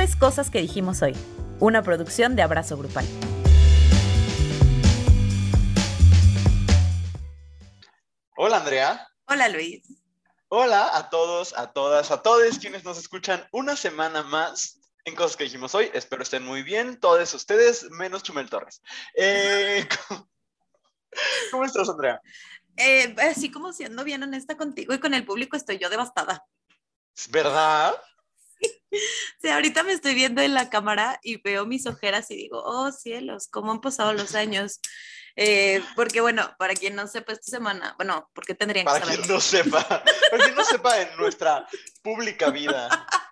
es Cosas que dijimos hoy, una producción de Abrazo Grupal. Hola Andrea. Hola Luis. Hola a todos, a todas, a todos quienes nos escuchan una semana más en Cosas que dijimos hoy. Espero estén muy bien, todos ustedes, menos Chumel Torres. Eh, ¿cómo, estás, Andrea? Eh, así como siendo bien honesta contigo y con el público, estoy yo devastada. ¿Verdad? Sí, ahorita me estoy viendo en la cámara y veo mis ojeras y digo, oh cielos, cómo han pasado los años. Eh, porque bueno, para quien no sepa esta semana, bueno, porque tendrían que saber. Para quien no sepa, para quien no sepa en nuestra pública vida.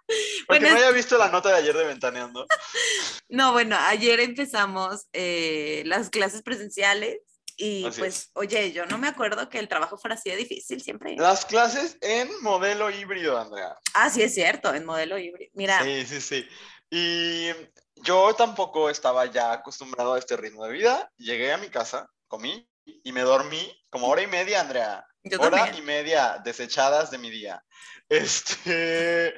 Porque bueno, no haya visto la nota de ayer de Ventaneando. No, bueno, ayer empezamos eh, las clases presenciales y pues, oye, yo no me acuerdo que el trabajo fuera así de difícil siempre. Las clases en modelo híbrido, Andrea. Ah, sí, es cierto, en modelo híbrido. Mira. Sí, sí, sí. Y yo tampoco estaba ya acostumbrado a este ritmo de vida. Llegué a mi casa, comí y me dormí como hora y media, Andrea. Yo hora y media desechadas de mi día. Este,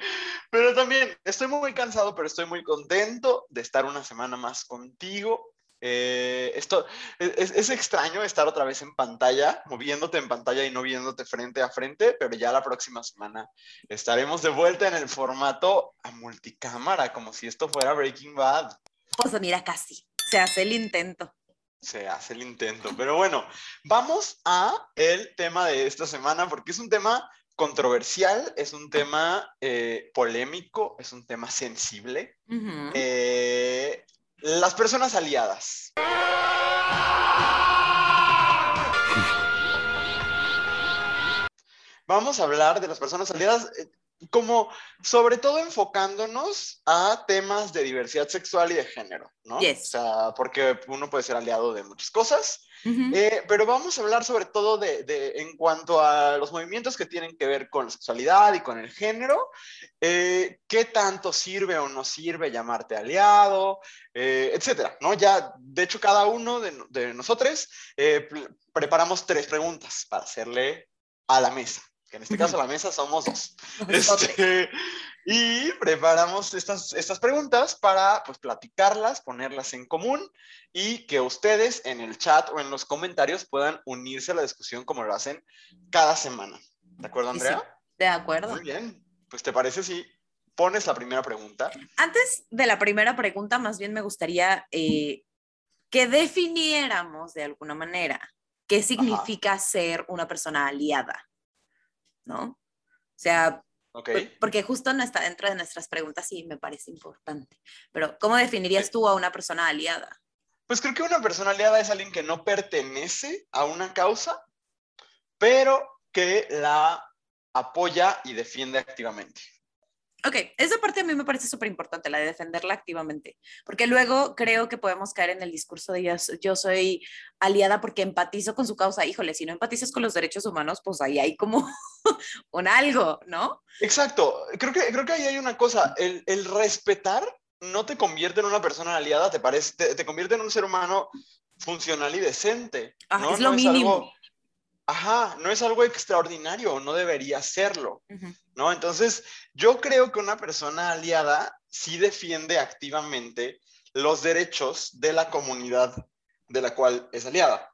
pero también estoy muy cansado, pero estoy muy contento de estar una semana más contigo eh, esto es, extraño estar otra vez en pantalla, moviéndote en pantalla y no viéndote frente a frente, pero ya la próxima semana estaremos de vuelta en el formato a multicámara, como si esto fuera Breaking Bad. Pues mira, casi, se hace el intento. Se hace el intento, pero bueno, vamos a el tema de esta semana porque es un tema controversial, es un tema eh, polémico, es un tema sensible. Las personas aliadas. Vamos a hablar de las personas aliadas como sobre todo enfocándonos a temas de diversidad sexual y de género, ¿no? O sea, porque uno puede ser aliado de muchas cosas, eh, pero vamos a hablar sobre todo de, de, en cuanto a los movimientos que tienen que ver con la sexualidad y con el género, eh, qué tanto sirve o no sirve llamarte aliado, eh, etcétera, ¿no? Ya, de hecho, cada uno de, de nosotros preparamos tres preguntas para hacerle a la mesa que en este caso la mesa somos dos. Este, y preparamos estas, estas preguntas para pues, platicarlas, ponerlas en común y que ustedes en el chat o en los comentarios puedan unirse a la discusión como lo hacen cada semana. ¿De acuerdo, Andrea? de acuerdo. Muy bien. Pues te parece si pones la primera pregunta. Antes de la primera pregunta, más bien me gustaría eh, que definiéramos de alguna manera qué significa ser una persona aliada. ¿No? O sea, porque justo no está dentro de nuestras preguntas y me parece importante. Pero, ¿cómo definirías tú a una persona aliada? Pues creo que una persona aliada es alguien que no pertenece a una causa, pero que la apoya y defiende activamente. Ok, esa parte a mí me parece súper importante, la de defenderla activamente, porque luego creo que podemos caer en el discurso de yo, soy aliada porque empatizo con su causa. Híjole, si no empatizas con los derechos humanos, pues ahí hay como un algo, ¿no? Exacto, creo que, creo que ahí hay una cosa, el, el respetar no te convierte en una persona aliada, te, parece, te, convierte en un ser humano funcional y decente. Ah, es lo mínimo. Ajá, no es algo extraordinario, no debería serlo, ¿no? Entonces, yo creo que una persona aliada sí defiende activamente los derechos de la comunidad de la cual es aliada.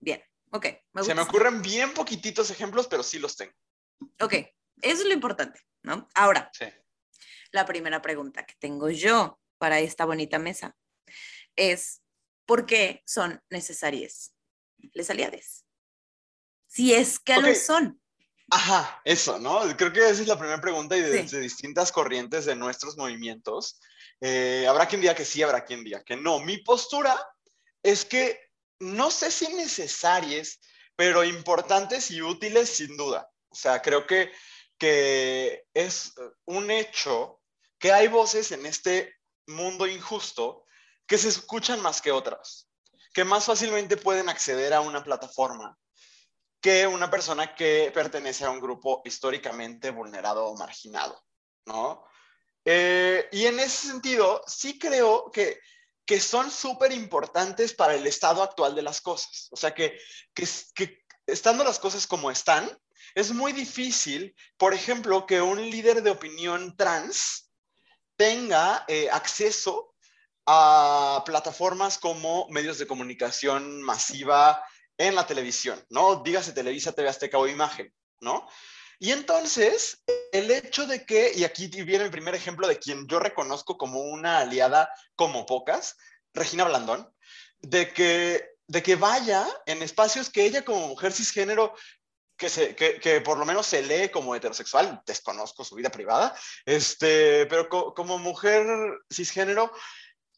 Bien, ok. Se me ocurren bien poquititos ejemplos, pero sí los tengo. Ok, eso es lo importante, ¿no? Ahora, la primera pregunta que tengo yo para esta bonita mesa es, ¿por qué son necesarias les aliades? Si es que lo son. Ajá, eso, ¿no? Creo que esa es la primera pregunta y de, distintas corrientes de nuestros movimientos. Eh, habrá quien diga que sí, habrá quien diga que no. Mi postura es que no sé si necesarias, pero importantes y útiles sin duda. O sea, creo que, que es un hecho que hay voces en este mundo injusto que se escuchan más que otras, que más fácilmente pueden acceder a una plataforma que una persona que pertenece a un grupo históricamente vulnerado o marginado, ¿no? Eh, y en ese sentido, sí creo que, que son súper importantes para el estado actual de las cosas. O sea, que, que, estando las cosas como están, es muy difícil, por ejemplo, que un líder de opinión trans tenga eh, acceso a plataformas como medios de comunicación masiva en la televisión, ¿no? Dígase Televisa, TV Azteca o Imagen, ¿no? Y entonces, el hecho de que, y aquí viene el primer ejemplo de quien yo reconozco como una aliada como pocas, Regina Blandón, de que, de que vaya en espacios que ella como mujer cisgénero que, se, que, que, por lo menos se lee como heterosexual, desconozco su vida privada, este, pero como mujer cisgénero,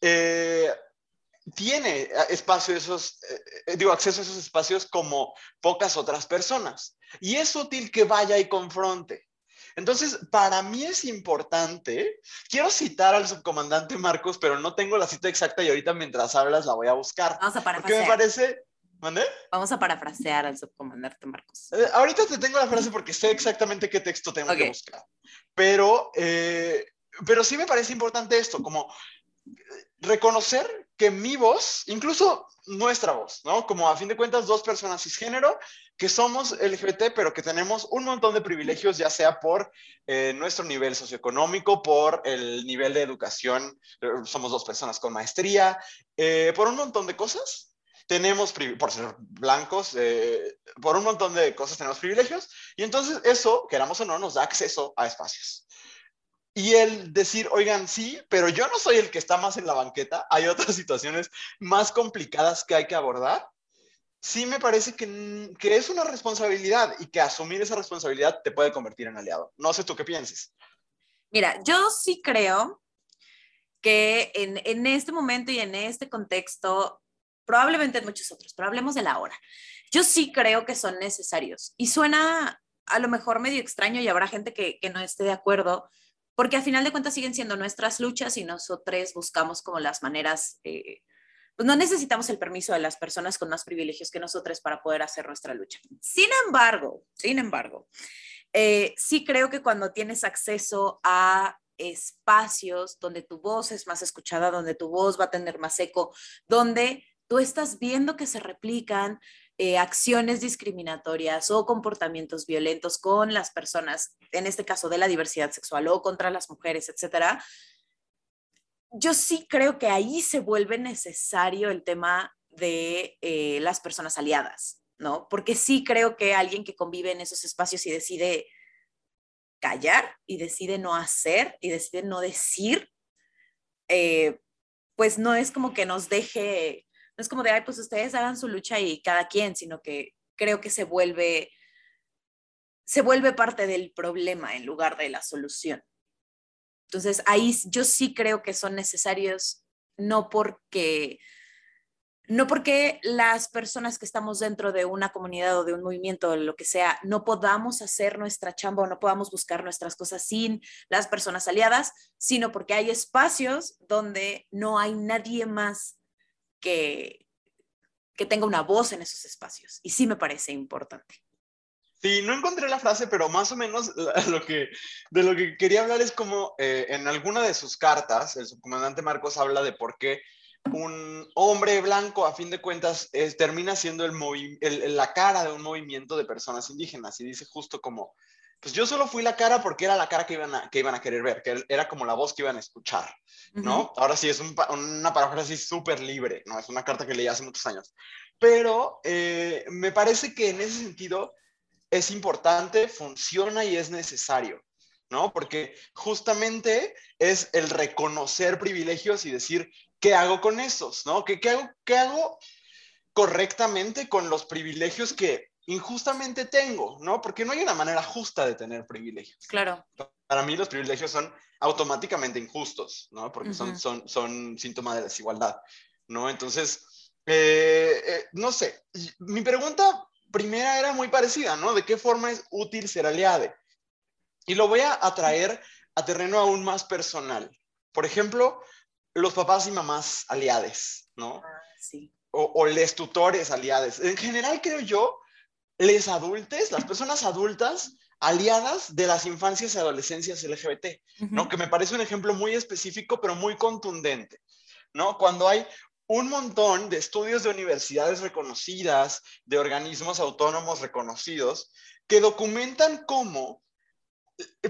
eh, tiene espacio esos, eh, eh, digo, acceso a esos espacios como pocas otras personas. Y es útil que vaya y confronte. Entonces, para mí es importante, quiero citar al subcomandante Marcos, pero no tengo la cita exacta y ahorita mientras hablas la voy a buscar. Vamos a parafrasear. Porque me parece... ¿Mandé? Vamos a parafrasear al subcomandante Marcos. Eh, ahorita te tengo la frase porque sé exactamente qué texto tengo que buscar. Pero, pero sí me parece importante esto, como reconocer que mi voz, incluso nuestra voz, ¿no? Como a fin de cuentas dos personas cisgénero que somos LGBT, pero que tenemos un montón de privilegios, ya sea por eh, nuestro nivel socioeconómico, por el nivel de educación, eh, somos dos personas con maestría, eh, por un montón de cosas. Tenemos, por ser blancos, por un montón de cosas tenemos privilegios, y entonces eso, queramos o no, nos da acceso a espacios. Y el decir, oigan, sí, pero yo no soy el que está más en la banqueta, hay otras situaciones más complicadas que hay que abordar. Sí me parece que, que es una responsabilidad y que asumir esa responsabilidad te puede convertir en aliado. No sé tú qué pienses. Mira, yo sí creo que en, en este momento y en este contexto, probablemente en muchos otros, pero hablemos de la hora. Yo sí creo que son necesarios y suena a lo mejor medio extraño y habrá gente que, que no esté de acuerdo, porque al final de cuentas siguen siendo nuestras luchas y nosotros buscamos como las maneras, eh, pues no necesitamos el permiso de las personas con más privilegios que nosotros para poder hacer nuestra lucha. Sin embargo, sin embargo, eh, sí creo que cuando tienes acceso a espacios donde tu voz es más escuchada, donde tu voz va a tener más eco, donde tú estás viendo que se replican eh, acciones discriminatorias o comportamientos violentos con las personas, en este caso de la diversidad sexual o contra las mujeres, etcétera, yo sí creo que ahí se vuelve necesario el tema de eh, las personas aliadas, ¿no? Porque sí creo que alguien que convive en esos espacios y decide callar y decide no hacer y decide no decir, eh, pues no es como que nos deje no es como de, ay, pues ustedes hagan su lucha y cada quien, sino que creo que se vuelve, se vuelve parte del problema en lugar de la solución. Entonces, ahí yo sí creo que son necesarios, no porque, no porque las personas que estamos dentro de una comunidad o de un movimiento o lo que sea, no podamos hacer nuestra chamba o no podamos buscar nuestras cosas sin las personas aliadas, sino porque hay espacios donde no hay nadie más que, que tenga una voz en esos espacios. Y sí me parece importante. Sí, no encontré la frase, pero más o menos lo que, de lo que quería hablar es como eh, en alguna de sus cartas, el subcomandante Marcos habla de por qué un hombre blanco, a fin de cuentas, termina siendo el, la cara de un movimiento de personas indígenas. Y dice justo como, pues yo solo fui la cara porque era la cara que iban a, que iban a querer ver, que era como la voz que iban a escuchar, ¿no? Ahora sí, es un, una paráfrasis súper libre, ¿no? Es una carta que leí hace muchos años. Pero eh, me parece que en ese sentido es importante, funciona y es necesario, ¿no? Porque justamente es el reconocer privilegios y decir, ¿qué hago con esos, ¿no? ¿Qué, qué hago, qué hago correctamente con los privilegios que injustamente tengo, ¿no? Porque no hay una manera justa de tener privilegios. Claro. Para mí los privilegios son automáticamente injustos, ¿no? Porque son, son, son síntoma de desigualdad, ¿no? Entonces, eh, eh, no sé, mi pregunta primera era muy parecida, ¿no? ¿De qué forma es útil ser aliade? Y lo voy a atraer a terreno aún más personal. Por ejemplo, los papás y mamás aliades, ¿no? Ah, sí. O, o les tutores aliades. En general, creo yo les adultes, las personas adultas aliadas de las infancias y adolescencias LGBT, ¿no? Que me parece un ejemplo muy específico, pero muy contundente, ¿no? Cuando hay un montón de estudios de universidades reconocidas, de organismos autónomos reconocidos, que documentan cómo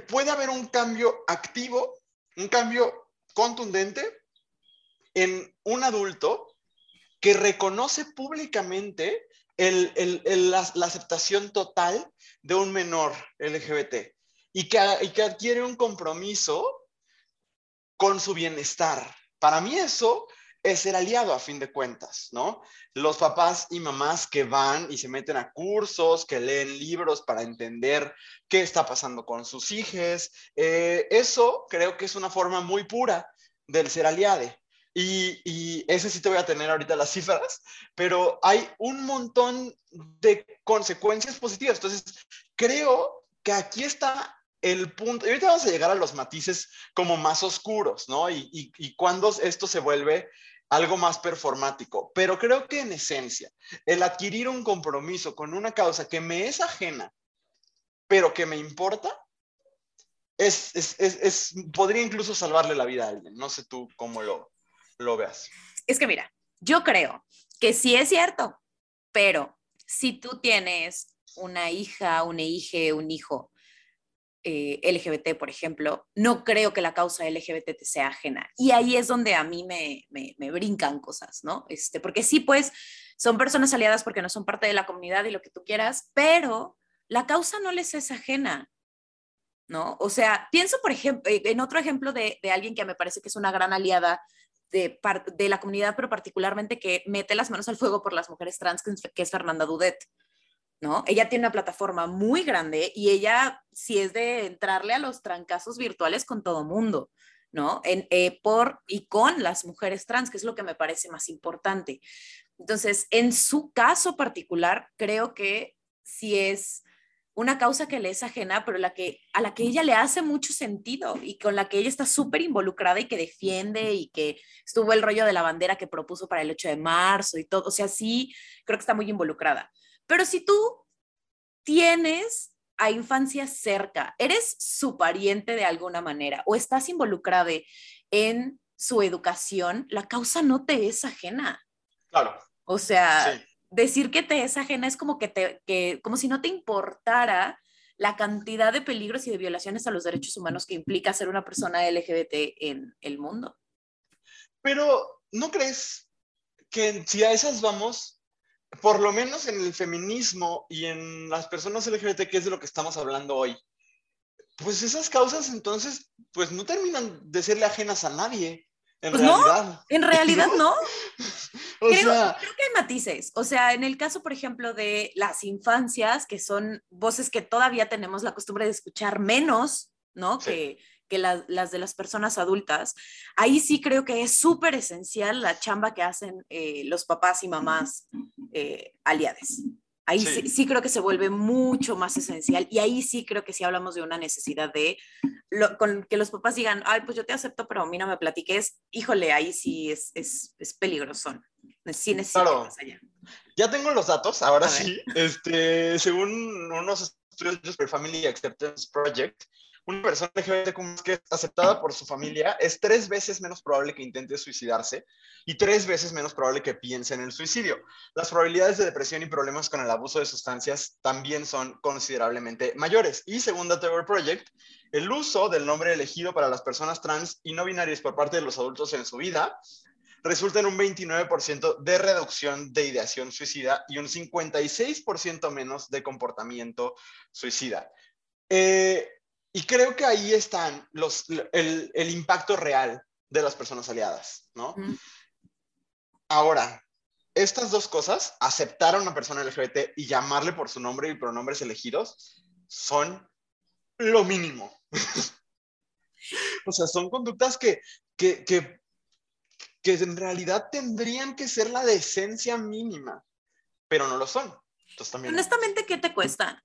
puede haber un cambio activo, un cambio contundente en un adulto que reconoce públicamente la, aceptación total de un menor LGBT y que, adquiere un compromiso con su bienestar. Para mí eso es ser aliado a fin de cuentas, ¿no? Los papás y mamás que van y se meten a cursos, que leen libros para entender qué está pasando con sus hijos, eh, eso creo que es una forma muy pura del ser aliade. Y, y, ese sí te voy a tener ahorita las cifras, pero hay un montón de consecuencias positivas. Entonces, creo que aquí está el punto, y ahorita vamos a llegar a los matices como más oscuros, ¿no? Y, y, y cuando esto se vuelve algo más performático, pero creo que en esencia, el adquirir un compromiso con una causa que me es ajena, pero que me importa, es, es, es, podría incluso salvarle la vida a alguien. No sé tú cómo lo, lo veas. Es que mira, yo creo que sí es cierto, pero si tú tienes una hija, una hija, un hijo eh, LGBT, por ejemplo, no creo que la causa LGBT te sea ajena. Y ahí es donde a mí me, me, me, brincan cosas, ¿no? Este, porque sí, pues, son personas aliadas porque no son parte de la comunidad y lo que tú quieras, pero la causa no les es ajena. ¿No? O sea, pienso, por ejemplo, en otro ejemplo de, de alguien que me parece que es una gran aliada de, de, la comunidad, pero particularmente que mete las manos al fuego por las mujeres trans, que es Fernanda Dudet. ¿no? Ella tiene una plataforma muy grande y ella sí es de entrarle a los trancazos virtuales con todo mundo, ¿no? En, eh, por y con las mujeres trans, que es lo que me parece más importante. Entonces, en su caso particular, creo que sí es una causa que le es ajena, pero la que, a la que ella le hace mucho sentido y con la que ella está súper involucrada y que defiende y que estuvo el rollo de la bandera que propuso para el 8 de marzo y todo. O sea, sí, creo que está muy involucrada. Pero si tú tienes a infancia cerca, eres su pariente de alguna manera o estás involucrada en su educación, la causa no te es ajena. Claro. O sea, decir que te es ajena es como que te, que, como si no te importara la cantidad de peligros y de violaciones a los derechos humanos que implica ser una persona LGBT en el mundo. Pero, ¿no crees que si a esas vamos, por lo menos en el feminismo y en las personas LGBT, que es de lo que estamos hablando hoy, pues esas causas entonces, pues no terminan de serle ajenas a nadie. En pues realidad. no, en realidad no. creo, que hay matices. O sea, en el caso, por ejemplo, de las infancias, que son voces que todavía tenemos la costumbre de escuchar menos, ¿no? Que, que las de las personas adultas. Ahí sí creo que es súper esencial la chamba que hacen eh, los papás y mamás eh, aliados. Ahí sí. creo que se vuelve mucho más esencial y ahí sí creo que sí hablamos de una necesidad de con que los papás digan, ay, pues yo te acepto, pero a mí no me platiques, híjole, ahí sí es, es, es peligroso. Sí necesito allá. Ya tengo los datos, ahora sí. Este, según unos estudios de Family Acceptance Project, una persona LGBT que es aceptada por su familia es tres veces menos probable que intente suicidarse y tres veces menos probable que piense en el suicidio. Las probabilidades de depresión y problemas con el abuso de sustancias también son considerablemente mayores. Y según The Tower Project, el uso del nombre elegido para las personas trans y no binarias por parte de los adultos en su vida resulta en un 29% de reducción de ideación suicida y un 56% menos de comportamiento suicida. Eh, y creo que ahí están los, el, el impacto real de las personas aliadas, ¿no? Ahora, estas dos cosas, aceptar a una persona LGBT y llamarle por su nombre y pronombres elegidos, son lo mínimo. o sea, son conductas que, que, que, que, en realidad tendrían que ser la decencia mínima, pero no lo son. Entonces, también... Honestamente, ¿qué te cuesta?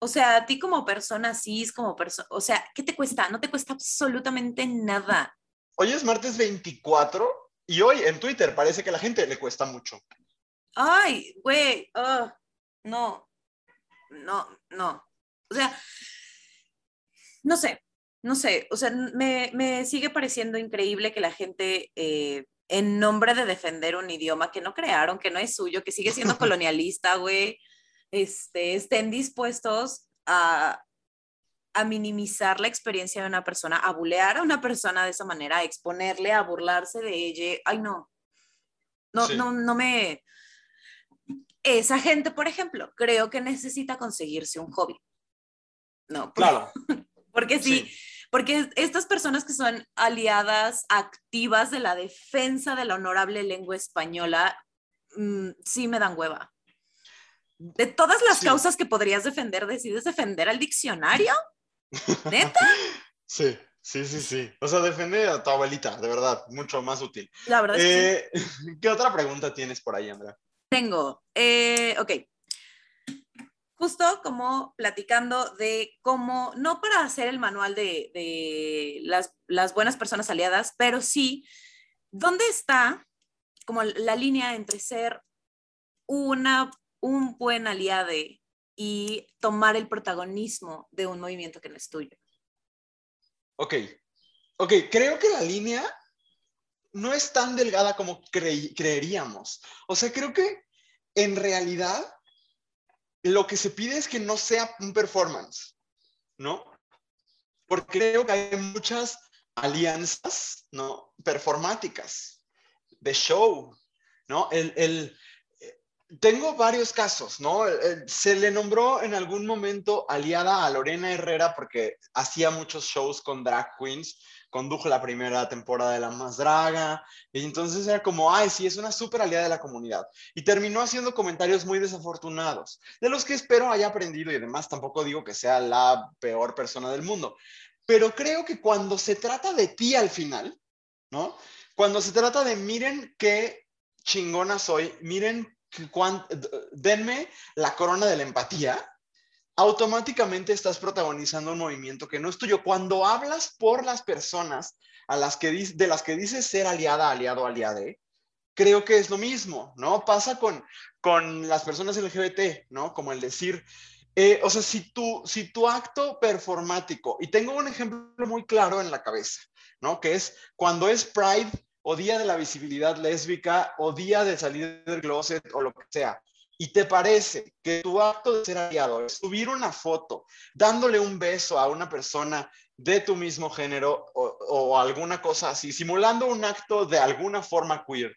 O sea, a ti como persona, cis, como persona, o sea, ¿qué te cuesta? No te cuesta absolutamente nada. Hoy es martes 24 y hoy en Twitter parece que a la gente le cuesta mucho. Ay, güey, no, no, no. O sea, no sé, no sé, o sea, me, me sigue pareciendo increíble que la gente, eh, en nombre de defender un idioma que no crearon, que no es suyo, que sigue siendo colonialista, güey, este, estén dispuestos a a minimizar la experiencia de una persona, a bulear a una persona de esa manera, a exponerle, a burlarse de ella. Ay, no. No, no, no me. Esa gente, por ejemplo, creo que necesita conseguirse un hobby. No, claro. Porque sí, porque estas personas que son aliadas activas de la defensa de la honorable lengua española, mm, sí me dan hueva. De todas las causas que podrías defender, ¿decides defender al diccionario? ¿Neta? Sí, sí, sí, sí. O sea, defender a tu abuelita, de verdad, mucho más útil. La verdad eh, ¿Qué otra pregunta tienes por ahí, Andrea? Tengo, eh, ok. Justo como platicando de cómo, no para hacer el manual de, de las, las buenas personas aliadas, pero sí, ¿dónde está como la línea entre ser una, un buen aliado y tomar el protagonismo de un movimiento que no es tuyo. Ok, ok, creo que la línea no es tan delgada como creeríamos. O sea, creo que en realidad lo que se pide es que no sea un performance, ¿no? Porque creo que hay muchas alianzas, ¿no? Performáticas, de show, ¿no? El, el, tengo varios casos, ¿no? Se le nombró en algún momento aliada a Lorena Herrera porque hacía muchos shows con drag queens, condujo la primera temporada de La Más Draga, y entonces era como, ay, sí, es una súper aliada de la comunidad. Y terminó haciendo comentarios muy desafortunados, de los que espero haya aprendido y además tampoco digo que sea la peor persona del mundo. Pero creo que cuando se trata de ti al final, ¿no? Cuando se trata de miren qué chingona soy, miren denme la corona de la empatía, automáticamente estás protagonizando un movimiento que no es tuyo. Cuando hablas por las personas a las que, de las que dices ser aliada, aliado, aliade, creo que es lo mismo, ¿no? Pasa con, con las personas LGBT, ¿no? Como el decir, eh, o sea, si tu, si tu acto performático, y tengo un ejemplo muy claro en la cabeza, ¿no? Que es cuando es Pride o día de la visibilidad lésbica, o día de salir del closet, o lo que sea, y te parece que tu acto de ser aliado es subir una foto dándole un beso a una persona de tu mismo género o, alguna cosa así, simulando un acto de alguna forma queer,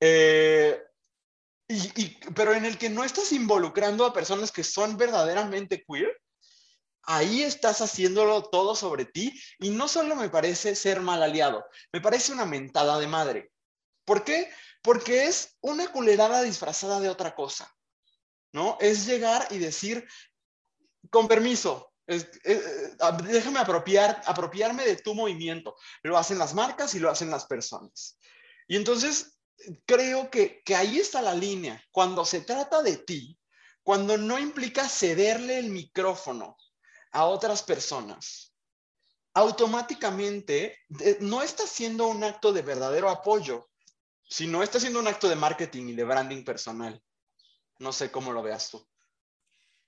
eh, y, pero en el que no estás involucrando a personas que son verdaderamente queer, ahí estás haciéndolo todo sobre ti y no solo me parece ser mal aliado, me parece una mentada de madre. ¿Por qué? Porque es una culerada disfrazada de otra cosa, ¿no? Es llegar y decir, con permiso, déjame apropiar, apropiarme de tu movimiento. Lo hacen las marcas y lo hacen las personas. Y entonces creo que, que ahí está la línea. Cuando se trata de ti, cuando no implica cederle el micrófono a otras personas, automáticamente no está haciendo un acto de verdadero apoyo, sino está haciendo un acto de marketing y de branding personal. No sé cómo lo veas tú.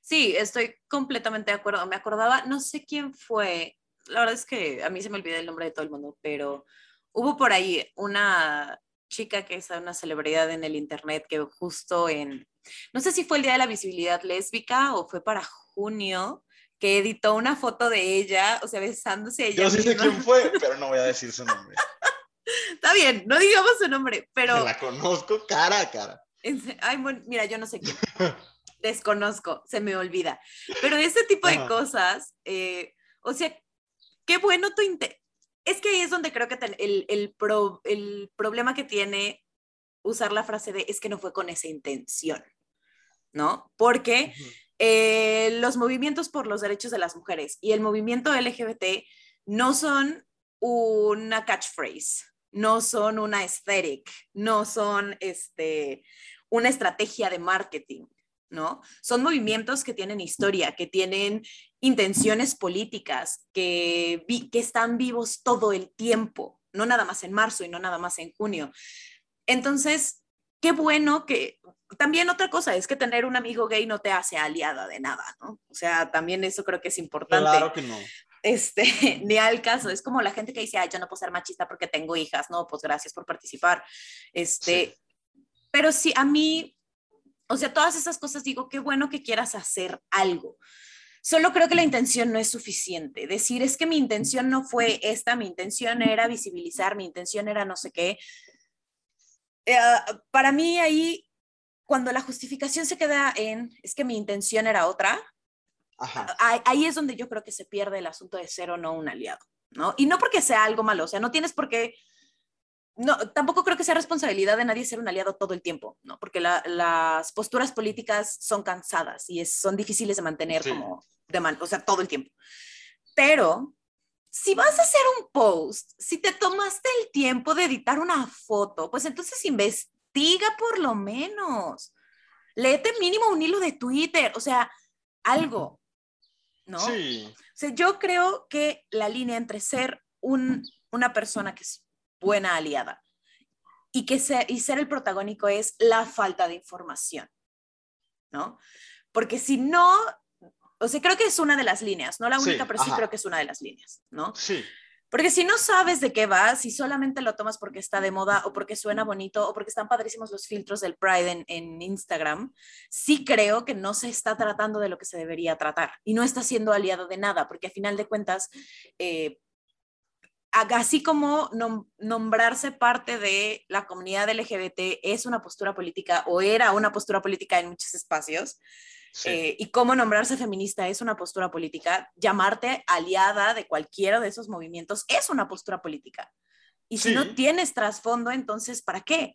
Sí, estoy completamente de acuerdo. Me acordaba, no sé quién fue, la verdad es que a mí se me olvida el nombre de todo el mundo, pero hubo por ahí una chica que es una celebridad en el internet que justo en, no sé si fue el Día de la Visibilidad Lésbica o fue para junio, que editó una foto de ella, o sea, besándose ella. Yo sí sé quién fue, pero no voy a decir su nombre. Está bien, no digamos su nombre, pero... la conozco cara a cara. Ay, mira, yo no sé quién. Desconozco, se me olvida. Pero ese tipo de cosas, eh, o sea, qué bueno tu... Es que ahí es donde creo que el, el, el problema que tiene usar la frase de es que no fue con esa intención, ¿no? Porque... Eh, los movimientos por los derechos de las mujeres y el movimiento LGBT no son una catchphrase, no son una aesthetic, no son este, una estrategia de marketing, ¿no? Son movimientos que tienen historia, que tienen intenciones políticas, que, que están vivos todo el tiempo, no nada más en marzo y no nada más en junio. Entonces, qué bueno que también otra cosa es que tener un amigo gay no te hace aliada de nada, ¿no? O sea, también eso creo que es importante. Claro que no. Este, ni al caso, es como la gente que dice, ay, yo no puedo ser machista porque tengo hijas, no, pues gracias por participar. Este, pero sí, a mí, o sea, todas esas cosas digo, qué bueno que quieras hacer algo. Solo creo que la intención no es suficiente. Decir es que mi intención no fue esta, mi intención era visibilizar, mi intención era no sé qué. Eh, para mí ahí, cuando la justificación se queda en es que mi intención era otra, ahí es donde yo creo que se pierde el asunto de ser o no un aliado, ¿no? Y no porque sea algo malo, o sea, no tienes por qué no, tampoco creo que sea responsabilidad de nadie ser un aliado todo el tiempo, ¿no? Porque las posturas políticas son cansadas y son difíciles de mantener como, de o sea, todo el tiempo. Pero si vas a hacer un post, si te tomaste el tiempo de editar una foto, pues entonces investiga por lo menos. Léete mínimo un hilo de Twitter, o sea, algo, ¿no? Sí. O sea, yo creo que la línea entre ser un, una persona que es buena aliada. Y, que ser, y ser el protagónico es la falta de información, ¿no? Porque si no, o sea, creo que es una de las líneas, no la única, pero sí creo que es una de las líneas, ¿no? Sí. Porque si no sabes de qué va, si solamente lo tomas porque está de moda o porque suena bonito o porque están padrísimos los filtros del Pride en, en, Instagram, sí creo que no se está tratando de lo que se debería tratar y no está siendo aliado de nada, porque a final de cuentas, eh, así como nombrarse parte de la comunidad LGBT es una postura política o era una postura política en muchos espacios, eh, y cómo nombrarse feminista es una postura política, llamarte aliada de cualquiera de esos movimientos es una postura política. Y si no tienes trasfondo, entonces, ¿para qué?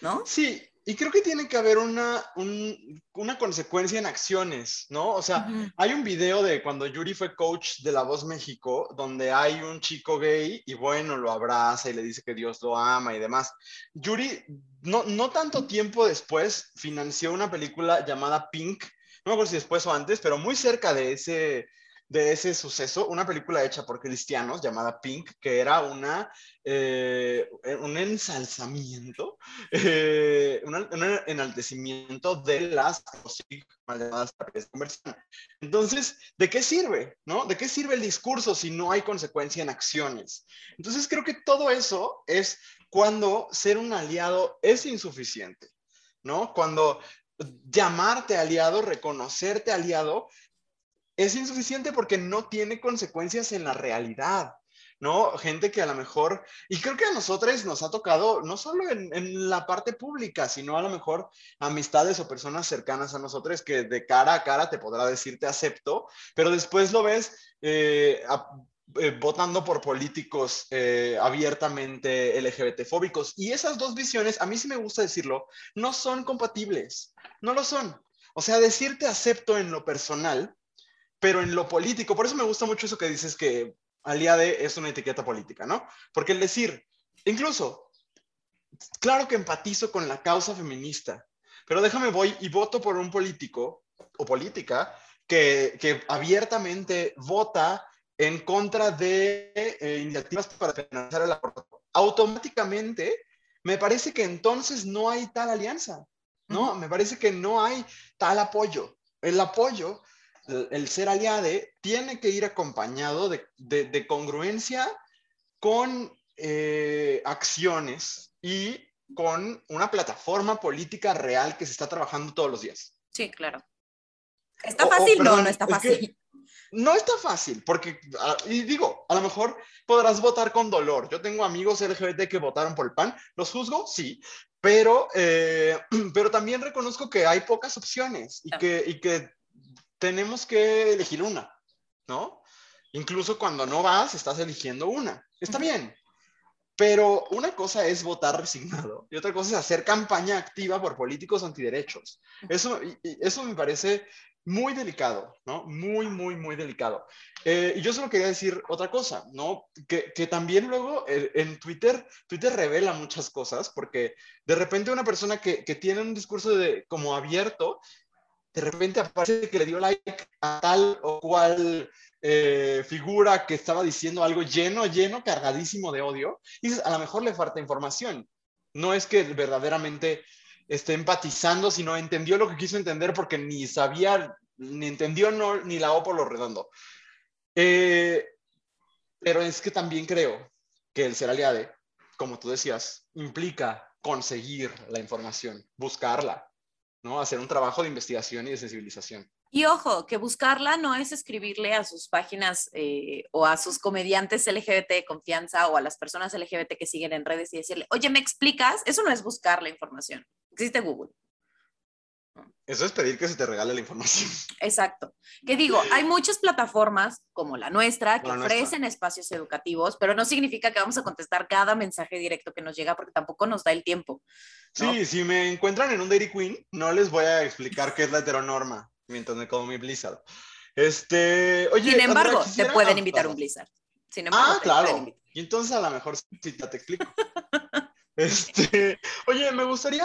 ¿No? Sí, y creo que tiene que haber una, una consecuencia en acciones, ¿no? O sea, hay un video de cuando Yuri fue coach de La Voz México, donde hay un chico gay y bueno, lo abraza y le dice que Dios lo ama y demás. Yuri, no, no tanto tiempo después, financió una película llamada Pink, no me acuerdo si después o antes, pero muy cerca de ese, de ese suceso, una película hecha por cristianos llamada Pink, que era una, eh, un ensalzamiento, eh, un, enaltecimiento de las llamadas de conversión. Entonces, ¿de qué sirve? ¿no? ¿De qué sirve el discurso si no hay consecuencia en acciones? Entonces, creo que todo eso es cuando ser un aliado es insuficiente, ¿no? Cuando llamarte aliado, reconocerte aliado, es insuficiente porque no tiene consecuencias en la realidad, ¿no? Gente que a lo mejor, y creo que a nosotros nos ha tocado, no solo en, la parte pública, sino a lo mejor amistades o personas cercanas a nosotros que de cara a cara te podrá decir te acepto, pero después lo ves eh, eh, votando por políticos eh, abiertamente LGBT-fóbicos. Y esas dos visiones, a mí sí me gusta decirlo, no son compatibles, no lo son. O sea, decirte acepto en lo personal pero en lo político, por eso me gusta mucho eso que dices que aliade es una etiqueta política, ¿no? Porque el decir, incluso, claro que empatizo con la causa feminista, pero déjame voy y voto por un político o política que, que abiertamente vota en contra de eh, iniciativas para financiar el aborto. Automáticamente, me parece que entonces no hay tal alianza, ¿no? Me parece que no hay tal apoyo. El apoyo el ser aliade tiene que ir acompañado de, congruencia con eh, acciones y con una plataforma política real que se está trabajando todos los días. Sí, claro. ¿Está fácil? no, no está fácil. no está fácil, porque, ah, y digo, a lo mejor podrás votar con dolor. Yo tengo amigos LGBT que votaron por el PAN, ¿los juzgo? Sí, pero, eh, pero también reconozco que hay pocas opciones y, que, y que tenemos que elegir una, ¿no? Incluso cuando no vas, estás eligiendo una. Está bien. Pero una cosa es votar resignado y otra cosa es hacer campaña activa por políticos antiderechos. Eso, eso me parece muy delicado, ¿no? Muy, muy, muy delicado. Eh, y yo solo quería decir otra cosa, ¿no? Que, que también luego eh, en Twitter, Twitter revela muchas cosas porque de repente una persona que, que tiene un discurso de, como abierto de repente aparece que le dio like a tal o cual eh, figura que estaba diciendo algo lleno, lleno, cargadísimo de odio, y a lo mejor le falta información. No es que verdaderamente esté empatizando, sino entendió lo que quiso entender porque ni sabía, ni entendió ni la O por lo redondo. Eh, pero es que también creo que el ser aliade, como tú decías, implica conseguir la información, buscarla, Hacer un trabajo de investigación y de sensibilización. Y ojo, que buscarla no es escribirle a sus páginas eh, o a sus comediantes LGBT de confianza o a las personas LGBT que siguen en redes y decirle, oye, ¿me explicas? Eso no es buscar la información. Existe Google. Eso es pedir que se te regale la información. Exacto. Que digo, hay muchas plataformas como la nuestra que ofrecen espacios educativos, pero no significa que vamos a contestar cada mensaje directo que nos llega porque tampoco nos da el tiempo. Sí, si me encuentran en un Dairy Queen, no les voy a explicar qué es la heteronorma mientras me como mi Blizzard. Este, oye, Sin embargo, te pueden invitar un Blizzard. Sin embargo, ah, claro. Y entonces a lo mejor sí te explico. este, oye, me gustaría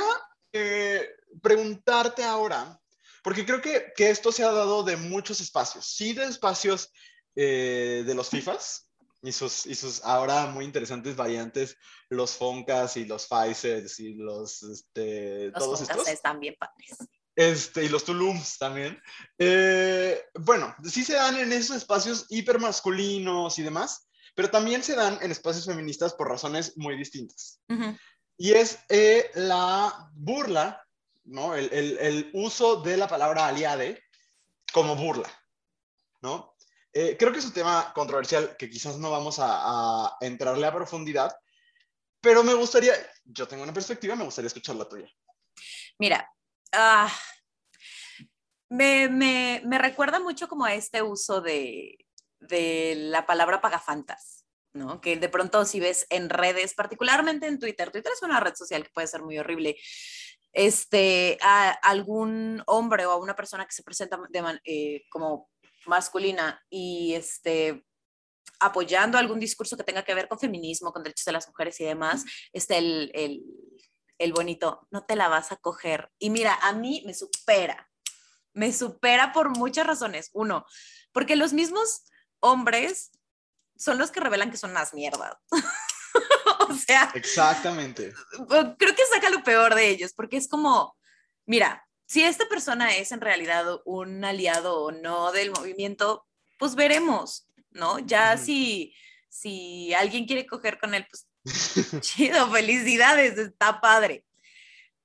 eh, preguntarte ahora, porque creo que, que, esto se ha dado de muchos espacios, sí de espacios eh, de los FIFAs y sus, y sus ahora muy interesantes variantes, los Foncas y los Pfizer y los, este, los todos estos. están bien padres. Este, y los Tulums también. Eh, bueno, sí se dan en esos espacios hipermasculinos y demás, pero también se dan en espacios feministas por razones muy distintas. Y es eh, la burla ¿no? El, uso de la palabra aliade como burla, ¿no? Eh, creo que es un tema controversial que quizás no vamos a, entrarle a profundidad, pero me gustaría, yo tengo una perspectiva, me gustaría escuchar la tuya. Mira, ah, me, recuerda mucho como a este uso de la palabra pagafantas. ¿No? Que de pronto si ves en redes, particularmente en Twitter, Twitter es una red social que puede ser muy horrible, este, a algún hombre o a una persona que se presenta eh, como masculina y este, apoyando algún discurso que tenga que ver con feminismo, con derechos de las mujeres y demás, este, el, el, el bonito, no te la vas a coger. Y mira, a mí me supera, me supera por muchas razones. Uno, porque los mismos hombres son los que revelan que son más mierdas. o sea. Exactamente. Creo que saca lo peor de ellos, porque es como, mira, si esta persona es en realidad un aliado o no del movimiento, pues veremos, ¿no? Ya si, si alguien quiere coger con él, pues chido, felicidades, está padre.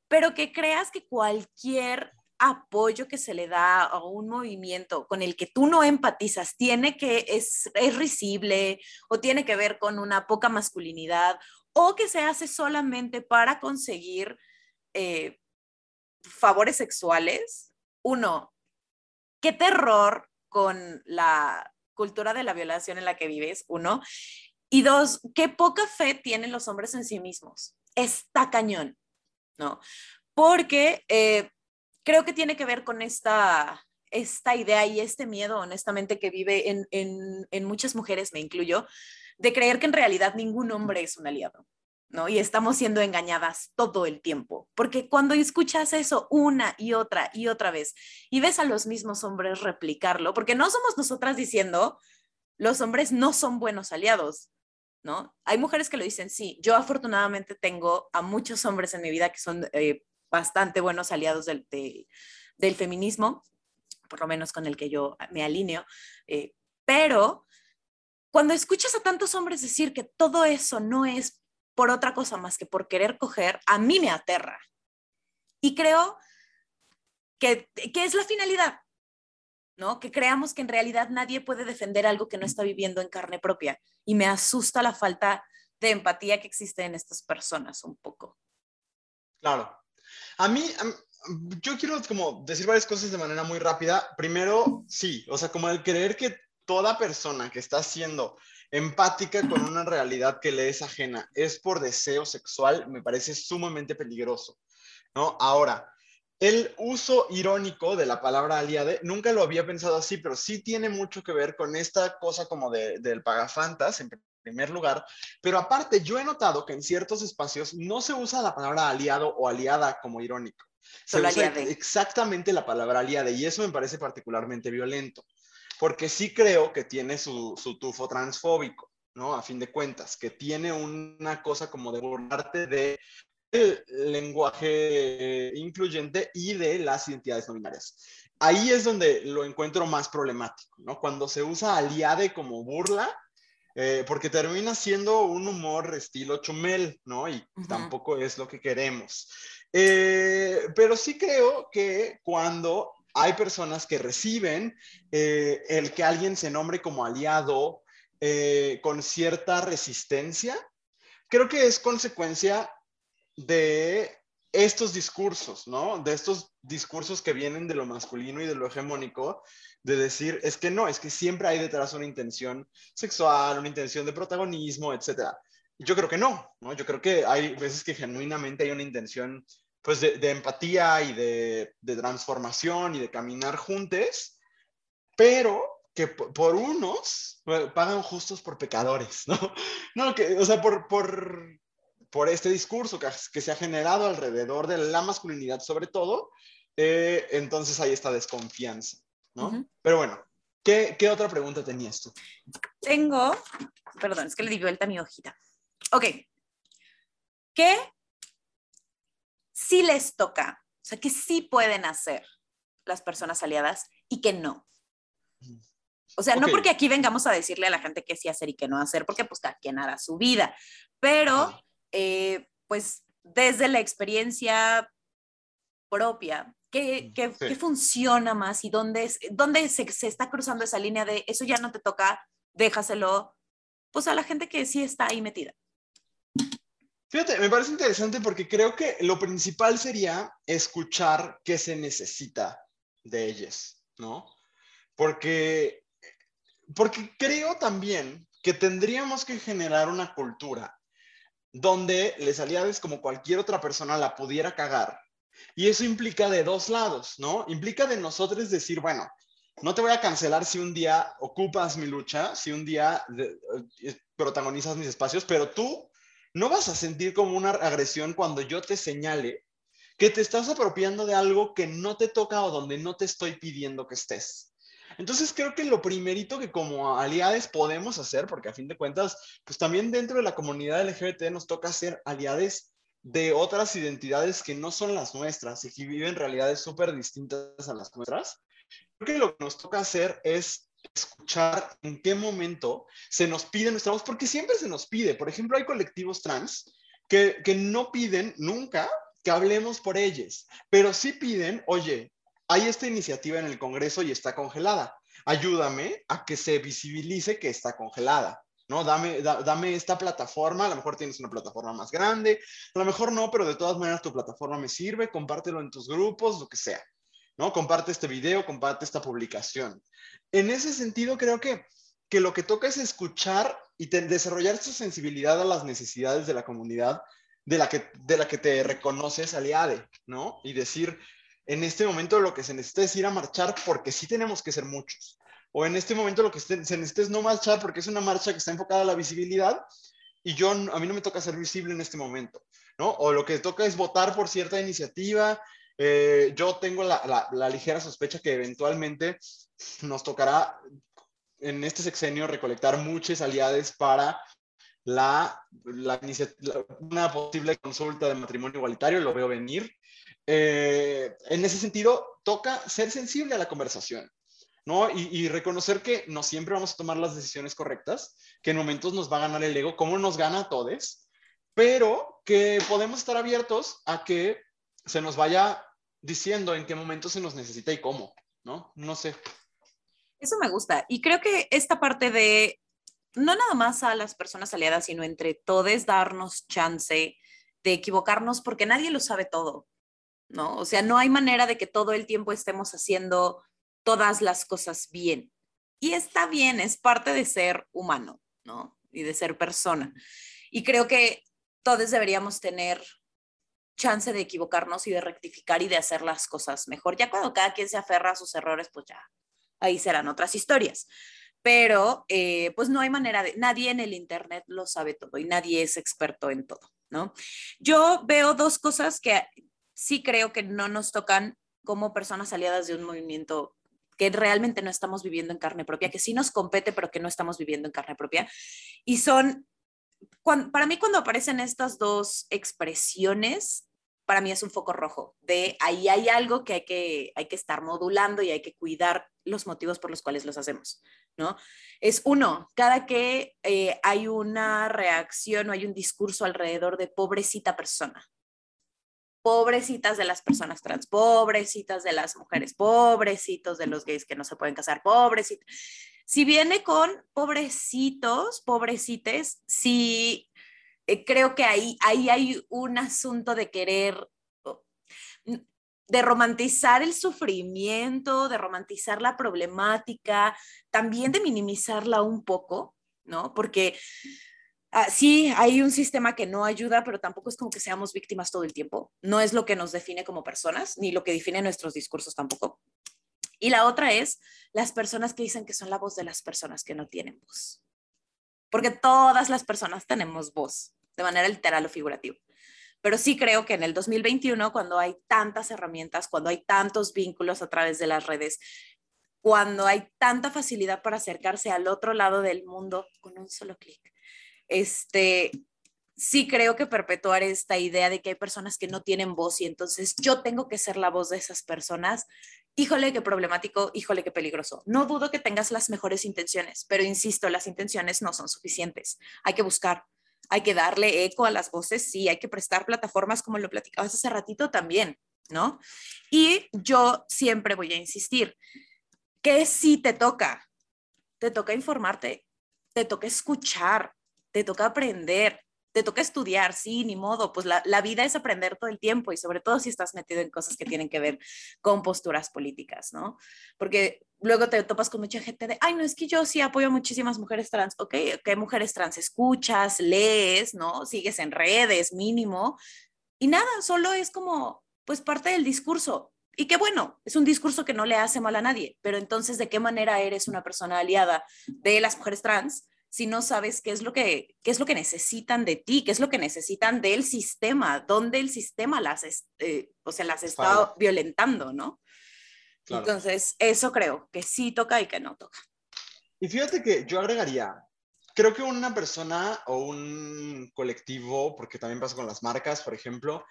Pero que creas que cualquier apoyo que se le da a un movimiento con el que tú no empatizas tiene que es, es risible o tiene que ver con una poca masculinidad o que se hace solamente para conseguir eh, favores sexuales. Uno, qué terror con la cultura de la violación en la que vives, uno. Y dos, qué poca fe tienen los hombres en sí mismos. Está cañón, ¿no? Porque eh, creo que tiene que ver con esta, esta idea y este miedo, honestamente, que vive en, en, muchas mujeres, me incluyo, de creer que en realidad ningún hombre es un aliado. ¿no? Y estamos siendo engañadas todo el tiempo, porque cuando escuchas eso una y otra y otra vez y ves a los mismos hombres replicarlo, porque no somos nosotras diciendo, los hombres no son buenos aliados, ¿no? Hay mujeres que lo dicen, sí, yo afortunadamente tengo a muchos hombres en mi vida que son eh, bastante buenos aliados del, del feminismo, por lo menos con el que yo me alineo, eh, pero cuando escuchas a tantos hombres decir que todo eso no es por otra cosa más que por querer coger, a mí me aterra. Y creo que, que es la finalidad, ¿no? Que creamos que en realidad nadie puede defender algo que no está viviendo en carne propia. Y me asusta la falta de empatía que existe en estas personas un poco. Claro, a mí, yo quiero como decir varias cosas de manera muy rápida. Primero, sí, o sea, como el creer que toda persona que está siendo empática con una realidad que le es ajena es por deseo sexual, me parece sumamente peligroso, ¿no? Ahora, el uso irónico de la palabra aliade, nunca lo había pensado así, pero sí tiene mucho que ver con esta cosa como de, del pagafantas, en primer lugar, pero aparte yo he notado que en ciertos espacios no se usa la palabra aliado o aliada como irónico. Se usa exactamente la palabra aliade y eso me parece particularmente violento, porque sí creo que tiene su, su tufo transfóbico, ¿no? A fin de cuentas, que tiene una cosa como de burlarte de el lenguaje incluyente y de las identidades no binarias. Ahí es donde lo encuentro más problemático, ¿no? Cuando se usa aliade como burla, eh, porque termina siendo un humor estilo chumel, ¿no? Y tampoco es lo que queremos. Eh, pero sí creo que cuando hay personas que reciben eh, el que alguien se nombre como aliado con cierta resistencia. Creo que es consecuencia de estos discursos, ¿no? De estos discursos que vienen de lo masculino y de lo hegemónico, de decir, es que no, es que siempre hay detrás una intención sexual, una intención de protagonismo, etc. Yo creo que no, ¿no? Yo creo que hay veces que genuinamente hay una intención, pues, de, empatía y de, transformación y de caminar juntos, pero que por, unos pagan justos por pecadores, ¿no? No, que, o sea, por, por, por este discurso que, se ha generado alrededor de la masculinidad sobre todo, eh, entonces hay esta desconfianza, ¿no? Pero bueno, ¿qué, ¿qué, otra pregunta tenías tú? Tengo, perdón, es que le di vuelta a mi hojita. Ok, ¿qué sí les toca? O sea, ¿qué sí pueden hacer las personas aliadas y que no? O sea, no porque aquí vengamos a decirle a la gente qué sí hacer y qué no hacer, porque pues cada quien hará su vida, pero eh, pues desde la experiencia propia, ¿qué, funciona más y dónde, dónde se, está cruzando esa línea de eso ya no te toca, déjaselo, pues a la gente que sí está ahí metida? Fíjate, me parece interesante porque creo que lo principal sería escuchar qué se necesita de ellas, ¿no? Porque, porque creo también que tendríamos que generar una cultura donde les aliades como cualquier otra persona la pudiera cagar. Y eso implica de dos lados, ¿no? Implica de nosotros decir, bueno, no te voy a cancelar si un día ocupas mi lucha, si un día eh, protagonizas mis espacios, pero tú no vas a sentir como una agresión cuando yo te señale que te estás apropiando de algo que no te toca o donde no te estoy pidiendo que estés. Entonces creo que lo primerito que como aliados podemos hacer, porque a fin de cuentas, pues también dentro de la comunidad LGBT nos toca ser aliados de otras identidades que no son las nuestras y que viven realidades súper distintas a las nuestras. Creo que lo que nos toca hacer es escuchar en qué momento se nos pide nuestra voz, porque siempre se nos pide. Por ejemplo, hay colectivos trans que, que no piden nunca que hablemos por ellos, pero sí piden, oye, hay esta iniciativa en el Congreso y está congelada. Ayúdame a que se visibilice que está congelada. ¿no? Dame, dame esta plataforma, a lo mejor tienes una plataforma más grande, a lo mejor no, pero de todas maneras tu plataforma me sirve, compártelo en tus grupos, lo que sea, ¿no? Comparte este video, comparte esta publicación. En ese sentido, creo que, que lo que toca es escuchar y desarrollar esa sensibilidad a las necesidades de la comunidad de la que, de la que te reconoces aliade, ¿no? Y decir, en este momento lo que se necesita es ir a marchar porque sí tenemos que ser muchos. O en este momento lo que se necesita es no marchar porque es una marcha que está enfocada a la visibilidad y yo, a mí no me toca ser visible en este momento, ¿no? O lo que toca es votar por cierta iniciativa. Eh, yo tengo la, ligera sospecha que eventualmente nos tocará en este sexenio recolectar muchas aliadas para la, una posible consulta de matrimonio igualitario, lo veo venir. Eh, en ese sentido, toca ser sensible a la conversación, ¿no? Y, reconocer que no siempre vamos a tomar las decisiones correctas, que en momentos nos va a ganar el ego, como nos gana a todos, pero que podemos estar abiertos a que se nos vaya diciendo en qué momento se nos necesita y cómo, ¿no? No sé. Eso me gusta. Y creo que esta parte de, no nada más a las personas aliadas, sino entre todos darnos chance de equivocarnos porque nadie lo sabe todo. ¿No? O sea, no hay manera de que todo el tiempo estemos haciendo todas las cosas bien. Y está bien, es parte de ser humano, ¿no? Y de ser persona. Y creo que todos deberíamos tener chance de equivocarnos y de rectificar y de hacer las cosas mejor. Ya cuando cada quien se aferra a sus errores, pues ya ahí serán otras historias. Pero eh, pues no hay manera de, nadie en el Internet lo sabe todo y nadie es experto en todo, ¿no? Yo veo dos cosas que sí creo que no nos tocan como personas aliadas de un movimiento que realmente no estamos viviendo en carne propia, que sí nos compete, pero que no estamos viviendo en carne propia. Y son, para mí cuando aparecen estas dos expresiones, para mí es un foco rojo, de ahí hay algo que hay que, hay que estar modulando y hay que cuidar los motivos por los cuales los hacemos, ¿no? Es uno, cada que eh, hay una reacción o hay un discurso alrededor de pobrecita persona, pobrecitas de las personas trans, pobrecitas de las mujeres, pobrecitos de los gays que no se pueden casar, pobrecitos. Si viene con pobrecitos, pobrecites, sí eh, creo que ahí, ahí hay un asunto de querer, de romantizar el sufrimiento, de romantizar la problemática, también de minimizarla un poco, ¿no? Porque Ah, sí, hay un sistema que no ayuda, pero tampoco es como que seamos víctimas todo el tiempo. No es lo que nos define como personas, ni lo que define nuestros discursos tampoco. Y la otra es las personas que dicen que son la voz de las personas que no tienen voz. Porque todas las personas tenemos voz, de manera literal o figurativa. Pero sí creo que en el 2021, cuando hay tantas herramientas, cuando hay tantos vínculos a través de las redes, cuando hay tanta facilidad para acercarse al otro lado del mundo con un solo clic, este, sí creo que perpetuar esta idea de que hay personas que no tienen voz y entonces yo tengo que ser la voz de esas personas, híjole, qué problemático, híjole, qué peligroso. No dudo que tengas las mejores intenciones, pero insisto, las intenciones no son suficientes. Hay que buscar, hay que darle eco a las voces, sí, hay que prestar plataformas como lo platicabas hace ratito también, ¿no? Y yo siempre voy a insistir que si te toca, te toca informarte, te toca escuchar, te toca aprender, te toca estudiar, sí, ni modo, pues la, vida es aprender todo el tiempo y sobre todo si estás metido en cosas que tienen que ver con posturas políticas, ¿no? Porque luego te topas con mucha gente de, ay, no, es que yo sí apoyo a muchísimas mujeres trans, ok, ¿qué mujeres trans escuchas, lees, ¿no? Sigues en redes, mínimo, y nada, solo es como, pues parte del discurso. Y qué bueno, es un discurso que no le hace mal a nadie, pero entonces, ¿de qué manera eres una persona aliada de las mujeres trans? Si no sabes qué es lo que, qué es lo que necesitan de ti, qué es lo que necesitan del sistema, dónde el sistema las, eh, o sea, las está violentando, ¿no? Entonces, eso creo que sí toca y que no toca. Y fíjate que yo agregaría, creo que una persona o un colectivo, porque también pasa con las marcas, por ejemplo,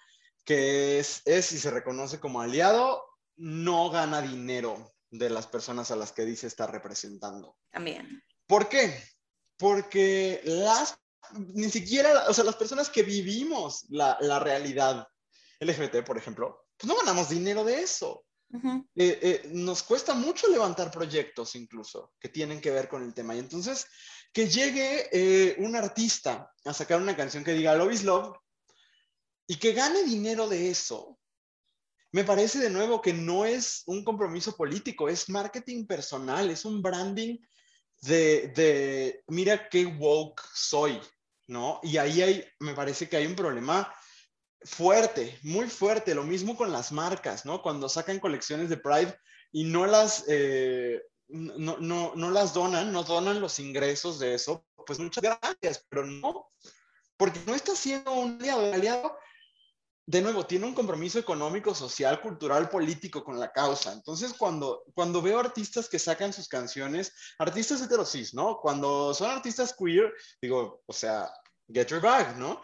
que es, es y se reconoce como aliado, no gana dinero de las personas a las que dice estar representando. También. ¿Por qué? Porque las, ni siquiera, o sea, las personas que vivimos la, la realidad LGBT, por ejemplo, pues no ganamos dinero de eso. Eh, eh, nos cuesta mucho levantar proyectos incluso que tienen que ver con el tema. Y entonces, que llegue eh, un artista a sacar una canción que diga Love is Love y que gane dinero de eso, me parece de nuevo que no es un compromiso político, es marketing personal, es un branding de, mira qué woke soy, ¿no? Y ahí hay, me parece que hay un problema fuerte, muy fuerte. Lo mismo con las marcas, ¿no? Cuando sacan colecciones de Pride y no las, eh, no, no, no, las donan, no donan los ingresos de eso, pues muchas gracias, pero no, porque no está siendo un aliado. aliado de nuevo, tiene un compromiso económico, social, cultural, político con la causa. Entonces, cuando, cuando veo artistas que sacan sus canciones, artistas heterosis, ¿no? Cuando son artistas queer, digo, o sea, get your bag, ¿no?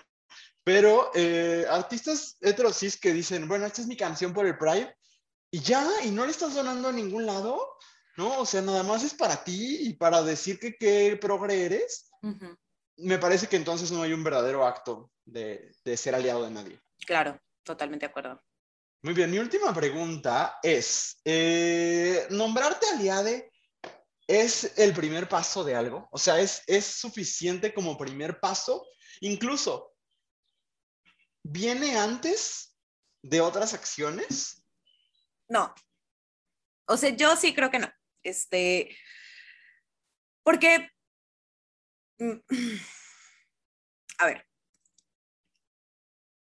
Pero eh, artistas heterosis que dicen, bueno, esta es mi canción por el Pride, y ya, y no le estás donando a ningún lado, ¿no? O sea, nada más es para ti y para decir que qué progre eres. Me parece que entonces no hay un verdadero acto de, de ser aliado de nadie. Claro, totalmente de acuerdo. Muy bien, mi última pregunta es, eh, ¿nombrarte aliade es el primer paso de algo? O sea, ¿es, ¿es suficiente como primer paso? Incluso, ¿viene antes de otras acciones? No. O sea, yo sí creo que no. Este, porque, a ver,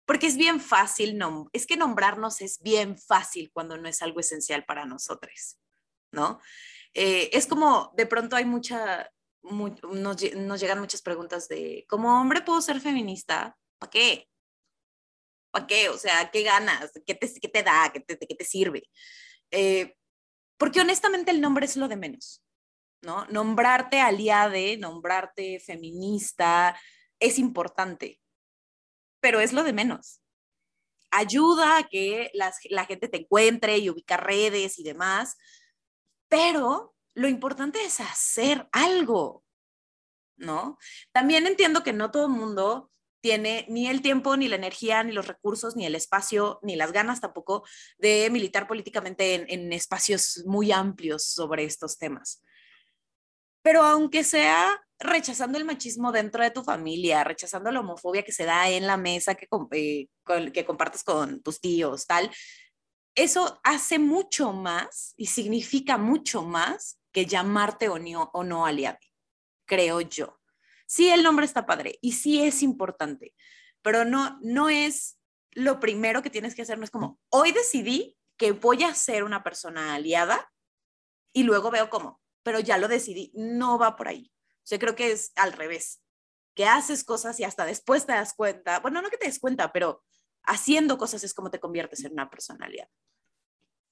porque es bien fácil, no, es que nombrarnos es bien fácil cuando no es algo esencial para nosotros, ¿no? Eh, es como, de pronto hay mucha, nos, llegan muchas preguntas de, ¿como hombre puedo ser feminista? ¿Para qué? ¿Para qué? O sea, ¿qué ganas? ¿Qué te, qué te da? ¿Qué te, qué te sirve? Eh, porque honestamente el nombre es lo de menos, ¿no? Nombrarte aliade, nombrarte feminista, es importante pero es lo de menos. Ayuda a que la gente te encuentre y ubicar redes y demás, pero lo importante es hacer algo, ¿no? También entiendo que no todo el mundo tiene ni el tiempo, ni la energía, ni los recursos, ni el espacio, ni las ganas tampoco de militar políticamente en, en espacios muy amplios sobre estos temas. Pero aunque sea rechazando el machismo dentro de tu familia, rechazando la homofobia que se da en la mesa que, eh, que compartes con tus tíos, tal, eso hace mucho más y significa mucho más que llamarte o no, o aliado, creo yo. Sí, el nombre está padre y sí es importante, pero no, no es lo primero que tienes que hacer, no es como, hoy decidí que voy a ser una persona aliada y luego veo cómo, pero ya lo decidí, no va por ahí. O sea, creo que es al revés, que haces cosas y hasta después te das cuenta, bueno, no que te des cuenta, pero haciendo cosas es como te conviertes en una personalidad.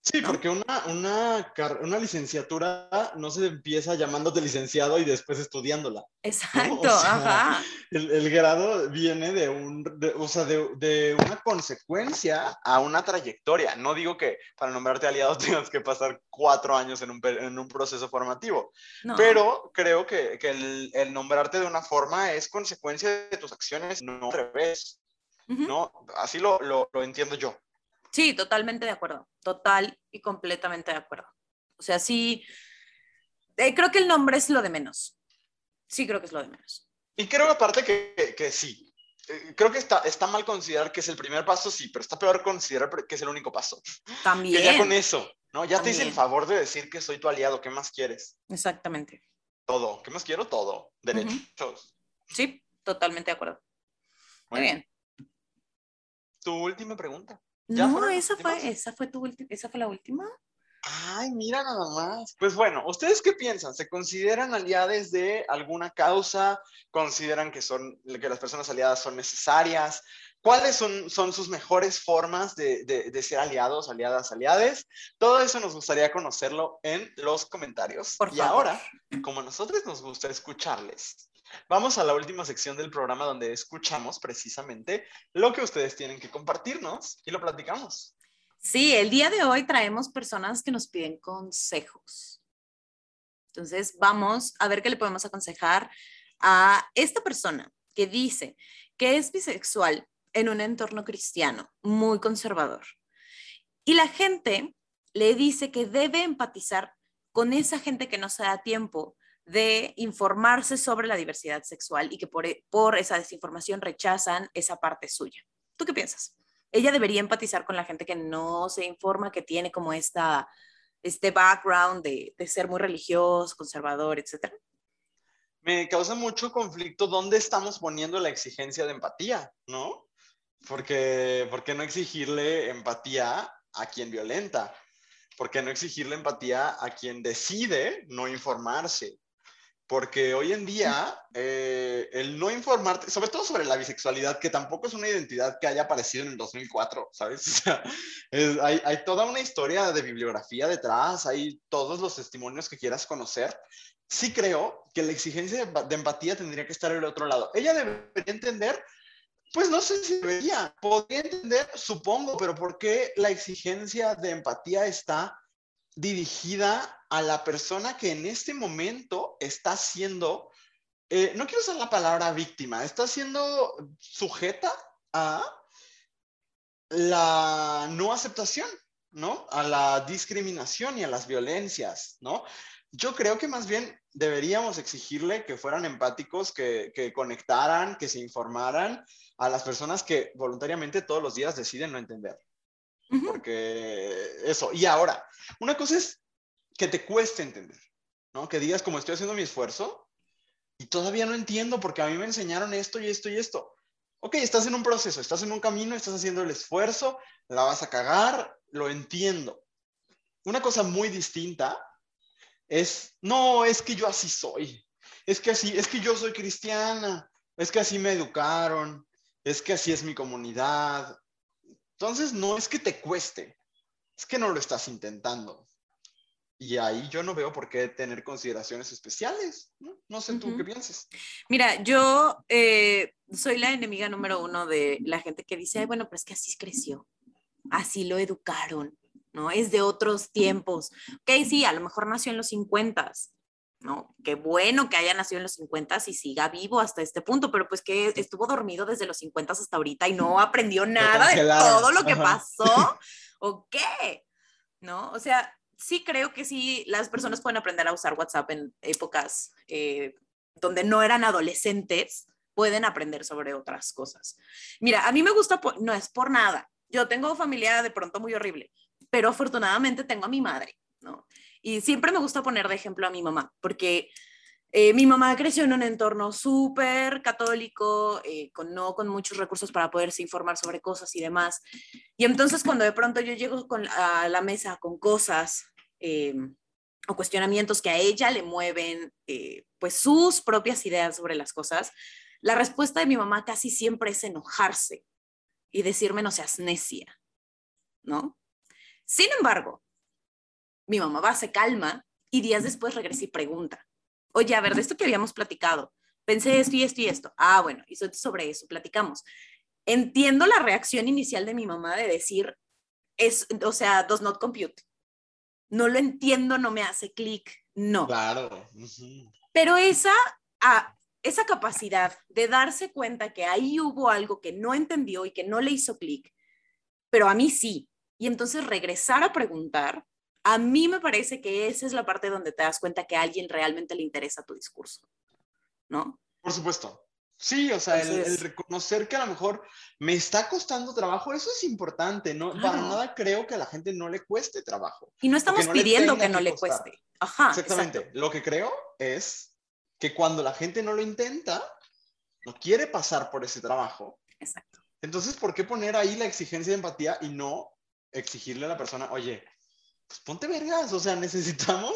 Sí, porque una, una, una, licenciatura no se empieza llamándote licenciado y después estudiándola. Exacto, ajá. El, el, grado viene de, un, o sea, de, de, una consecuencia a una trayectoria. No digo que para nombrarte aliado tengas que pasar cuatro años en un, en un proceso formativo, pero creo que, que el, el, nombrarte de una forma es consecuencia de tus acciones, no al revés. ¿no? Así lo, lo, lo entiendo yo. Sí, totalmente de acuerdo, total y completamente de acuerdo. O sea, sí, eh, creo que el nombre es lo de menos. Sí, creo que es lo de menos. Y creo aparte que, que, sí. Eh, creo que está, está mal considerar que es el primer paso, sí, pero está peor considerar que es el único paso. También. ya con eso, ¿no? Ya te hice el favor de decir que soy tu aliado, ¿qué más quieres? Exactamente. Todo, ¿qué más quiero? Todo. Derechos. Sí, totalmente de acuerdo. Muy bien. Tu última pregunta. No, esa fue, esa fue tu esa fue la última. Ay, mira nada más. Pues bueno, ¿ustedes qué piensan? ¿Se consideran aliados de alguna causa? ¿Consideran que, son, que las personas aliadas son necesarias? ¿Cuáles son, son sus mejores formas de, de, ser aliados, aliadas, aliades? Todo eso nos gustaría conocerlo en los comentarios. Por y ahora, como a nosotros nos gusta escucharles, Vamos a la última sección del programa donde escuchamos precisamente lo que ustedes tienen que compartirnos y lo platicamos. Sí, el día de hoy traemos personas que nos piden consejos. Entonces, vamos a ver qué le podemos aconsejar a esta persona que dice que es bisexual en un entorno cristiano muy conservador. Y la gente le dice que debe empatizar con esa gente que no se da tiempo de informarse sobre la diversidad sexual y que por, e, por esa desinformación rechazan esa parte suya. ¿Tú qué piensas? Ella debería empatizar con la gente que no se informa, que tiene como esta, este background de, de ser muy religioso, conservador, etcétera. Me causa mucho conflicto dónde estamos poniendo la exigencia de empatía, ¿no? Porque, ¿por qué no exigirle empatía a quien violenta? ¿Por qué no exigirle empatía a quien decide no informarse? Porque hoy en día, eh, el no informarte, sobre todo sobre la bisexualidad, que tampoco es una identidad que haya aparecido en el 2004, ¿sabes? Hay, toda una historia de bibliografía detrás, hay todos los testimonios que quieras conocer. Sí creo que la exigencia de empatía tendría que estar en el otro lado. Ella debería entender, pues no sé si debería, podría entender, supongo, pero ¿por qué la exigencia de empatía está dirigida a la persona que en este momento está siendo, eh, no quiero usar la palabra víctima, está siendo sujeta a la no aceptación, ¿no? A la discriminación y a las violencias, ¿no? Yo creo que más bien deberíamos exigirle que fueran empáticos, que, que conectaran, que se informaran a las personas que voluntariamente todos los días deciden no entender. Porque eso, y ahora, una cosa es que te cueste entender, ¿no? Que digas como estoy haciendo mi esfuerzo y todavía no entiendo porque a mí me enseñaron esto y esto y esto. Ok, estás en un proceso, estás en un camino, estás haciendo el esfuerzo, la vas a cagar, lo entiendo. Una cosa muy distinta es, no, es que yo así soy, es que así, es que yo soy cristiana, es que así me educaron, es que así es mi comunidad, entonces, no es que te cueste, es que no lo estás intentando. Y ahí yo no veo por qué tener consideraciones especiales. No, sé tú qué piensas. Mira, yo eh, soy la enemiga número uno de la gente que dice, Ay, bueno, pero es que así creció, así lo educaron, ¿no? Es de otros tiempos. Ok, sí, a lo mejor nació en los 50, ¿no? Qué bueno que haya nacido en los 50 y siga vivo hasta este punto, pero pues que estuvo dormido desde los 50 hasta ahorita y no aprendió nada de todo lo que pasó, ¿o qué? ¿No? O sea, sí creo que sí, las personas pueden aprender a usar WhatsApp en épocas eh, donde no eran adolescentes, pueden aprender sobre otras cosas. Mira, a mí me gusta, no es por nada, yo tengo familia de pronto muy horrible, pero afortunadamente tengo a mi madre, ¿no? Y siempre me gusta poner de ejemplo a mi mamá, porque eh, mi mamá creció en un entorno súper católico, eh, con, no con muchos recursos para poderse informar sobre cosas y demás. Y entonces cuando de pronto yo llego con, a la mesa con cosas eh, o cuestionamientos que a ella le mueven, pues sus propias ideas sobre las cosas, la respuesta de mi mamá casi siempre es enojarse y decirme no seas necia, ¿no? Sin embargo, mi mamá va, se calma y días después regresa y pregunta, oye, a ver, de esto que habíamos platicado, pensé esto y esto y esto. Ah, bueno, y sobre eso platicamos. Entiendo la reacción inicial de mi mamá de decir, es, o sea, does not compute. No lo entiendo, no me hace clic, no. Claro. Pero esa, ah, esa capacidad de darse cuenta que ahí hubo algo que no entendió y que no le hizo clic, pero a mí sí. Y entonces regresar a preguntar, a mí me parece que esa es la parte donde te das cuenta que a alguien realmente le interesa tu discurso, ¿no? Por supuesto. Sí, o sea, el, reconocer que a lo mejor me está costando trabajo, eso es importante, ¿no? Para nada creo que a la gente no le cueste trabajo. Y no estamos pidiendo que no le cueste. Ajá. Exactamente. Lo que creo es que cuando la gente no lo intenta, no quiere pasar por ese trabajo. Exacto. Entonces, ¿por qué poner ahí la exigencia de empatía y no exigirle a la persona, oye, pues ponte vergas, o sea, necesitamos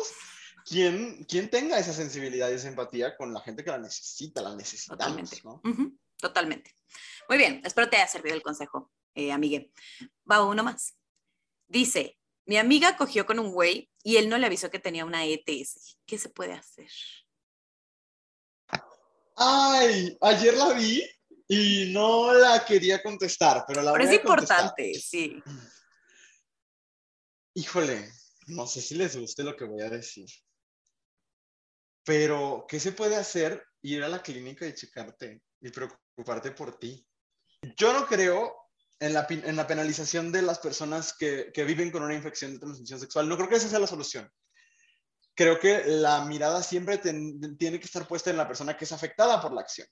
quien, quien tenga esa sensibilidad y esa empatía con la gente que la necesita, la necesitamos, Totalmente. ¿no? Totalmente. Muy bien, espero te haya servido el consejo, eh, amigue. Va uno más. Dice, mi amiga cogió con un güey y él no le avisó que tenía una ETS. ¿Qué se puede hacer? Ay, ayer la vi y no la quería contestar, pero la pero es importante, sí. Híjole, no sé si les guste lo que voy a decir. Pero, ¿qué se puede hacer? Ir a la clínica y checarte y preocuparte por ti. Yo no creo en la, en la penalización de las personas que, que, viven con una infección de transmisión sexual. No creo que esa sea la solución. Creo que la mirada siempre tiene que estar puesta en la persona que es afectada por la acción.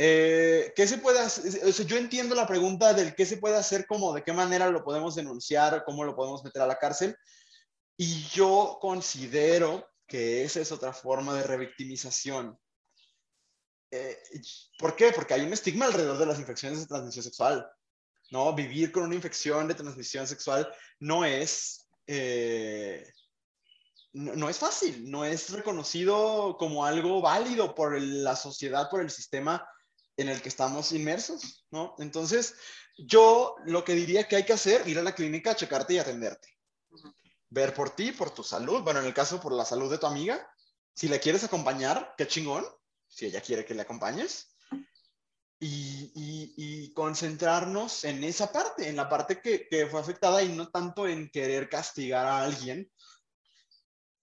Eh, ¿Qué se puede hacer? yo entiendo la pregunta del qué se puede hacer, como de qué manera lo podemos denunciar, cómo lo podemos meter a la cárcel. Y yo considero que esa es otra forma de revictimización. Eh, ¿Por qué? Porque hay un estigma alrededor de las infecciones de transmisión sexual. ¿no? Vivir con una infección de transmisión sexual no es, eh, no, no, es fácil, no es reconocido como algo válido por la sociedad, por el sistema en el que estamos inmersos, ¿no? Entonces, yo lo que diría que hay que hacer, ir a la clínica, checarte y atenderte. Ver por ti, por tu salud, bueno, en el caso por la salud de tu amiga, si le quieres acompañar, qué chingón, si ella quiere que le acompañes, y, y, concentrarnos en esa parte, en la parte que, que, fue afectada y no tanto en querer castigar a alguien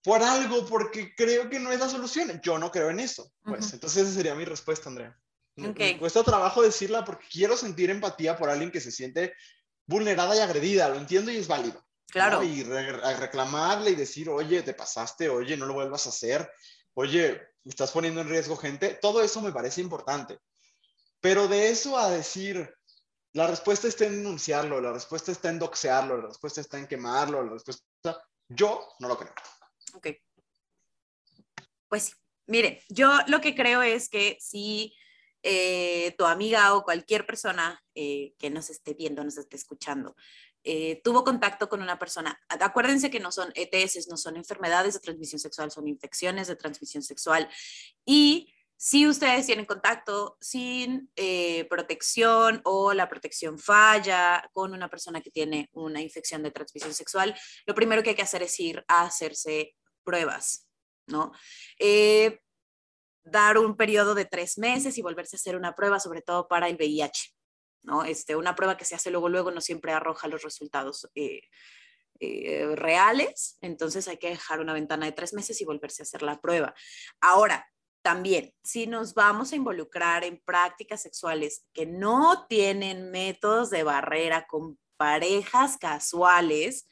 por algo, porque creo que no es la solución. Yo no creo en eso. Pues entonces esa sería mi respuesta, Andrea. Me cuesta trabajo decirla porque quiero sentir empatía por alguien que se siente vulnerada y agredida, lo entiendo y es válido. Claro. Y reclamarle y decir, oye, te pasaste, oye, no lo vuelvas a hacer, oye, estás poniendo en riesgo gente, todo eso me parece importante. Pero de eso a decir, la respuesta está en denunciarlo, la respuesta está en doxearlo, la respuesta está en quemarlo, la respuesta, yo no lo creo. Ok. Pues mire, yo lo que creo es que si eh, tu amiga o cualquier persona eh, que nos esté viendo, nos esté escuchando, eh, tuvo contacto con una persona. Acuérdense que no son ETS, no son enfermedades de transmisión sexual, son infecciones de transmisión sexual. Y si ustedes tienen contacto sin protección o la protección falla con una persona que tiene una infección de transmisión sexual, lo primero que hay que hacer es ir a hacerse pruebas, ¿no? Dar un periodo de tres meses y volverse a hacer una prueba, sobre todo para el VIH. ¿no? Este, una prueba que se hace luego, luego no siempre arroja los resultados eh, eh, reales, entonces hay que dejar una ventana de tres meses y volverse a hacer la prueba. Ahora, también, si nos vamos a involucrar en prácticas sexuales que no tienen métodos de barrera con parejas casuales,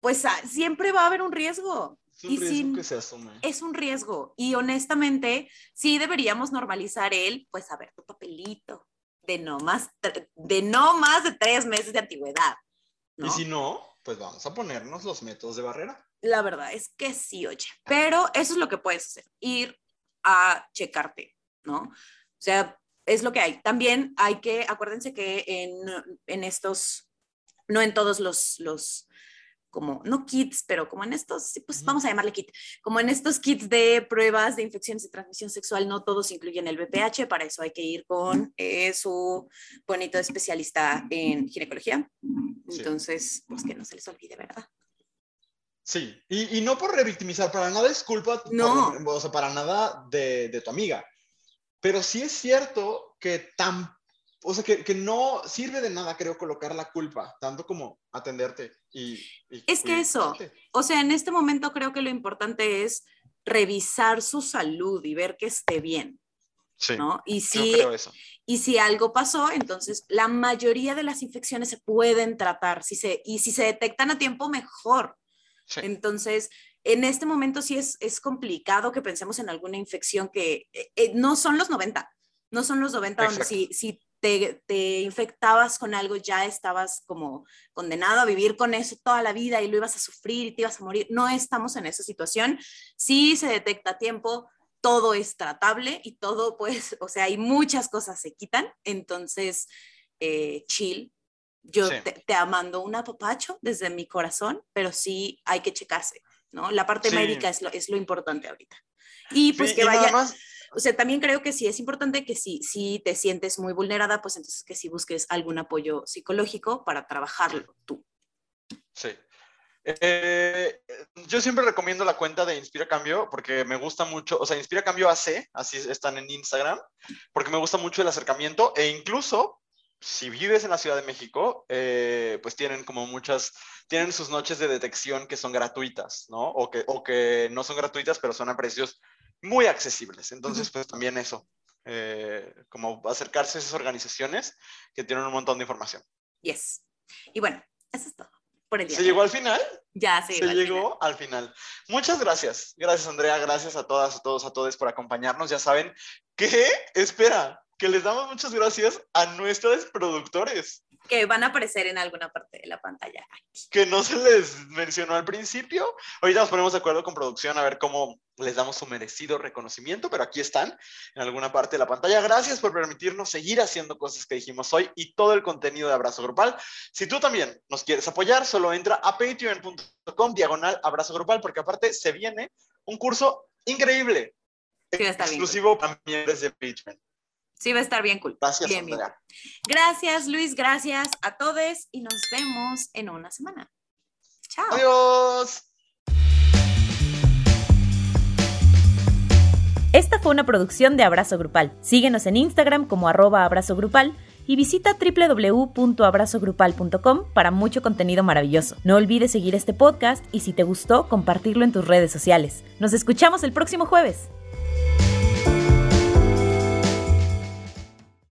pues ah, siempre va a haber un riesgo. Es un riesgo que se asume. Es un riesgo. Y honestamente, sí deberíamos normalizar el, pues, a ver, tu papelito de no más, de no más de tres meses de antigüedad. Y si no, pues vamos a ponernos los métodos de barrera. La verdad es que sí, oye. Pero eso es lo que puedes hacer, ir a checarte, ¿no? O sea, es lo que hay. También hay que, acuérdense que en, en estos, no en todos los, los como, no kits, pero como en estos, pues vamos a llamarle kit, como en estos kits de pruebas de infecciones de transmisión sexual, no todos incluyen el VPH, para eso hay que ir con eh, su bonito especialista en ginecología. Entonces, pues que no se les olvide, ¿verdad? Sí, y, y no por revictimizar, para nada es culpa, no. o sea, para nada de, de tu amiga, pero sí es cierto que tan o sea, que, que, no sirve de nada, creo, colocar la culpa, tanto como atenderte y... es que eso, o sea, en este momento creo que lo importante es revisar su salud y ver que esté bien. Sí, ¿no? Y si, y si algo pasó, entonces la mayoría de las infecciones se pueden tratar, si se, y si se detectan a tiempo, mejor. Entonces, en este momento sí es, es complicado que pensemos en alguna infección que eh, eh, no son los 90, no son los 90 donde si, si te, infectabas con algo, ya estabas como condenado a vivir con eso toda la vida y lo ibas a sufrir y te ibas a morir. No estamos en esa situación. Si se detecta a tiempo, todo es tratable y todo, pues, o sea, hay muchas cosas se quitan. Entonces, eh, chill. Yo te, te mando un apapacho desde mi corazón, pero sí hay que checarse, ¿no? La parte médica es lo, es lo importante ahorita. Y pues que vaya o sea, también creo que sí es importante que si, si te sientes muy vulnerada, pues entonces que sí busques algún apoyo psicológico para trabajarlo tú. Sí. Eh, yo siempre recomiendo la cuenta de Inspira Cambio porque me gusta mucho, o sea, Inspira Cambio AC, así están en Instagram, porque me gusta mucho el acercamiento e incluso si vives en la Ciudad de México, eh, pues tienen como muchas, tienen sus noches de detección que son gratuitas, ¿no? O que, o que no son gratuitas, pero son a precios muy accesibles. Entonces, pues también eso, eh, como acercarse a esas organizaciones que tienen un montón de información. Yes. Y bueno, eso es todo. Por el día ¿Se llegó al final? Ya, sí. Se llegó al final. Muchas gracias. Gracias, Andrea. Gracias a todas, a todos, a todos por acompañarnos. Ya saben que, espera, que les damos muchas gracias a nuestros productores que van a aparecer en alguna parte de la pantalla. Que no se les mencionó al principio. Ahorita nos ponemos de acuerdo con producción a ver cómo les damos su merecido reconocimiento, pero aquí están en alguna parte de la pantalla. Gracias por permitirnos seguir haciendo cosas que dijimos hoy y todo el contenido de Abrazo Grupal. Si tú también nos quieres apoyar, solo entra a patreon.com diagonal abrazo grupal, porque aparte se viene un curso increíble, exclusivo para miembros de Patreon. Sí, va a estar bien cool. Gracias, bien, Gracias, Luis. Gracias a todos y nos vemos en una semana. Chao. Adiós. Esta fue una producción de Abrazo Grupal. Síguenos en Instagram como arroba abrazo grupal y visita www.abrazogrupal.com para mucho contenido maravilloso. No olvides seguir este podcast y si te gustó, compartirlo en tus redes sociales. Nos escuchamos el próximo jueves.